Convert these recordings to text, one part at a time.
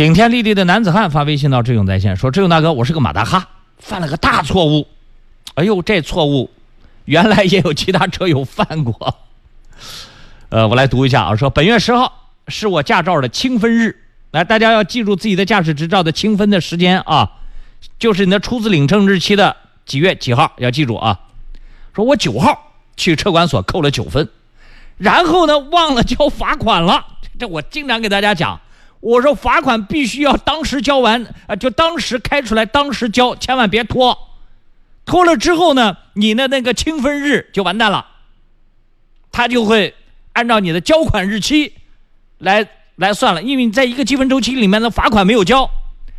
顶天立地的男子汉发微信到志勇在线说：“志勇大哥，我是个马大哈，犯了个大错误。哎呦，这错误原来也有其他车友犯过。呃，我来读一下啊，说本月十号是我驾照的清分日，来，大家要记住自己的驾驶执照的清分的时间啊，就是你的初次领证日期的几月几号，要记住啊。说我九号去车管所扣了九分，然后呢忘了交罚款了，这我经常给大家讲。”我说罚款必须要当时交完啊，就当时开出来，当时交，千万别拖。拖了之后呢，你的那个清分日就完蛋了。他就会按照你的交款日期来来算了，因为你在一个积分周期里面的罚款没有交，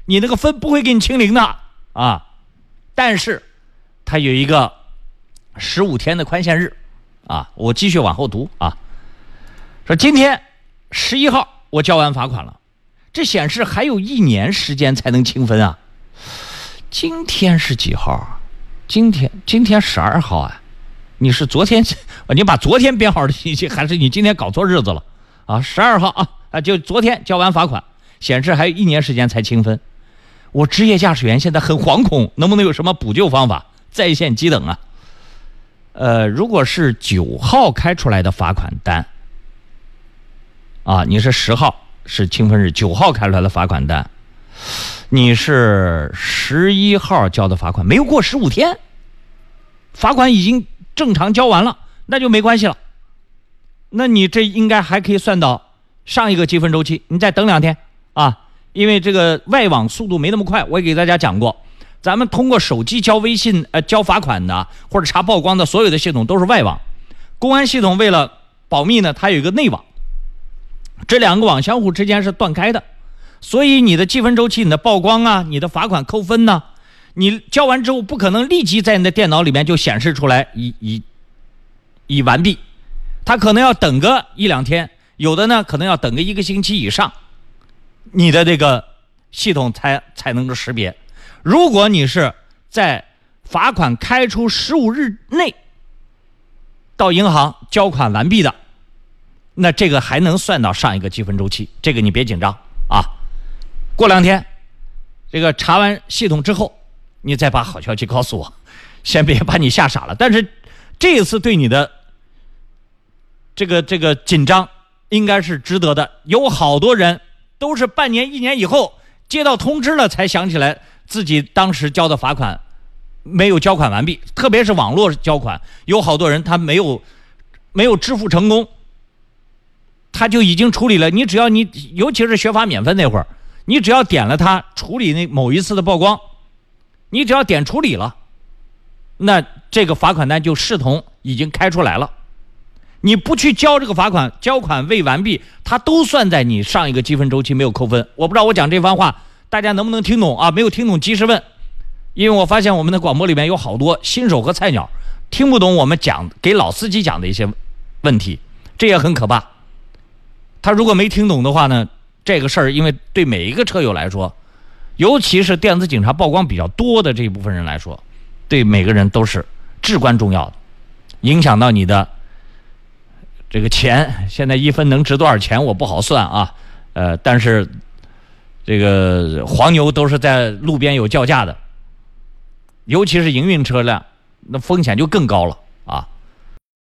你那个分不会给你清零的啊。但是，它有一个十五天的宽限日啊。我继续往后读啊，说今天十一号我交完罚款了。这显示还有一年时间才能清分啊！今天是几号？今天今天十二号啊！你是昨天你把昨天编好的信息，还是你今天搞错日子了啊？十二号啊啊！就昨天交完罚款，显示还有一年时间才清分。我职业驾驶员现在很惶恐，能不能有什么补救方法？在线急等啊！呃，如果是九号开出来的罚款单啊，你是十号。是清分日，九号开出来的罚款单，你是十一号交的罚款，没有过十五天，罚款已经正常交完了，那就没关系了。那你这应该还可以算到上一个积分周期，你再等两天啊，因为这个外网速度没那么快。我也给大家讲过，咱们通过手机交微信呃交罚款的或者查曝光的所有的系统都是外网，公安系统为了保密呢，它有一个内网。这两个网相互之间是断开的，所以你的积分周期、你的曝光啊、你的罚款扣分呢，你交完之后不可能立即在你的电脑里面就显示出来已已已完毕，他可能要等个一两天，有的呢可能要等个一个星期以上，你的这个系统才才能够识别。如果你是在罚款开出十五日内到银行交款完毕的。那这个还能算到上一个积分周期，这个你别紧张啊。过两天，这个查完系统之后，你再把好消息告诉我，先别把你吓傻了。但是这一次对你的这个这个紧张应该是值得的。有好多人都是半年、一年以后接到通知了才想起来自己当时交的罚款没有交款完毕，特别是网络交款，有好多人他没有没有支付成功。他就已经处理了，你只要你，尤其是学法免分那会儿，你只要点了他处理那某一次的曝光，你只要点处理了，那这个罚款单就视同已经开出来了。你不去交这个罚款，交款未完毕，它都算在你上一个积分周期没有扣分。我不知道我讲这番话大家能不能听懂啊？没有听懂及时问，因为我发现我们的广播里面有好多新手和菜鸟听不懂我们讲给老司机讲的一些问题，这也很可怕。他如果没听懂的话呢？这个事儿，因为对每一个车友来说，尤其是电子警察曝光比较多的这一部分人来说，对每个人都是至关重要的，影响到你的这个钱。现在一分能值多少钱？我不好算啊。呃，但是这个黄牛都是在路边有叫价的，尤其是营运车辆，那风险就更高了。